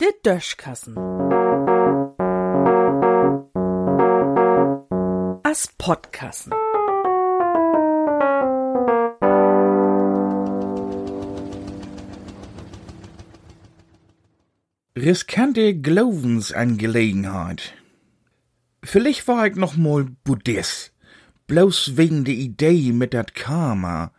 Der Döschkassen. As Podkassen. Riskante Glaubensangelegenheit. Vielleicht war ich noch mal Buddhist, bloß wegen der Idee mit dat Karma.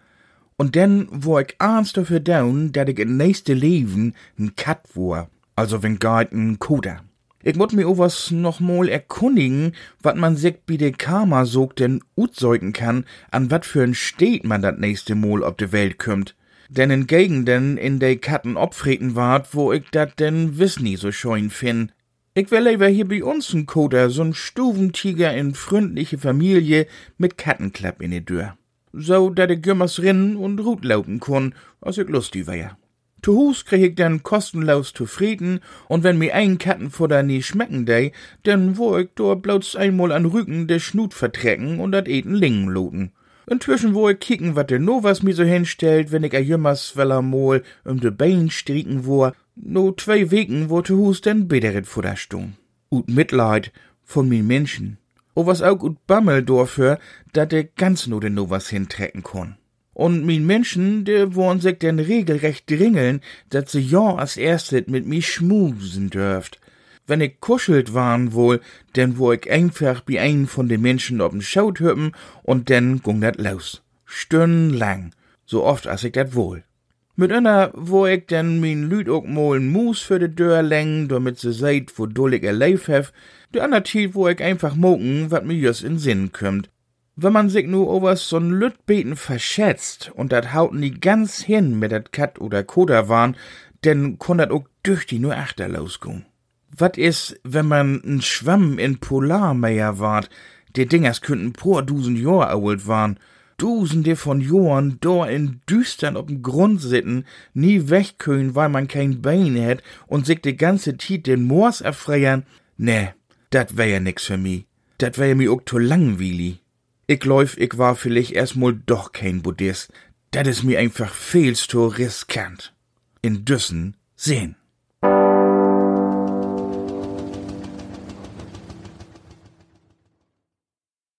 Und dann wo ich ernst dafür down, dat ich in nächste Leben n Kat war, also wenn geit n Koda. Ich mut mir was noch mal erkundigen, wat man sich bei de Karma sog denn utzeugen kann, an wat für n Steht man dat nächste Mal ob de Welt kümmt. Denn in Gegenden, in de Katten opfreten ward, wo ich dat denn wiss nie so scheun fin. Ich will lieber hier bei uns n Koda, so'n Stuventiger in freundliche Familie mit Kattenklapp in de Tür. So, dat ich gümmers rinnen und Rut laufen kun, als ich lustig wär. Zu Hus krieg ich dann kostenlos zufrieden, und wenn mir ein Kattenfutter nie schmecken dei, dann wo ich do bloß einmal an Rücken de Schnut vertrecken und dat Eten lingen loten. Inzwischen wo ich kicken, wat de no was mi so hinstellt, wenn ich a jümmers weller mol um de Bein strieken wo, no zwei Wegen wo zu Hus denn bederet Futter stung. Ut Mitleid von mi Menschen. O was auch ut Bammel dafür, dat de ganz no de no was hintrecken kon. Und min Menschen, de wollen sich denn regelrecht dringeln, dat se ja als erstet mit mi schmusen dürft. Wenn ich kuschelt waren wohl, denn wo ich einfach wie ein von den Menschen ob'n Schaut hüppen und denn gung dat los. Stundenlang, so oft als ich dat wohl. Mit einer, wo ich denn min Lüd ook mal n Mus für de Dörr läng, damit se seht, wo dull ich erleif hef, de ander Tiet, wo ich einfach moken, wat mir just in Sinn kümmt. Wenn man sich nur over so'n Lütbeten verschätzt und dat haut nie ganz hin mit dat Kat oder Koda waren, denn kon dat ook durch die nur achter losgehen. Wat is, wenn man n Schwamm in Polarmeier wart, de Dingers könnten por dusen Jahr alt waren, Dusende von Jahren da in Düstern ob'n Grund sitten, nie wegkönnen, weil man kein Bein hätt und sich de ganze Tiet den Moors erfreiern, ne, dat wär ja nix für mi. Dat wär mi ook to langweilig. Ich glaub, ich war vielleicht erstmal doch kein Buddhist. Dat is mir einfach viel zu riskant. In Düssen sehen.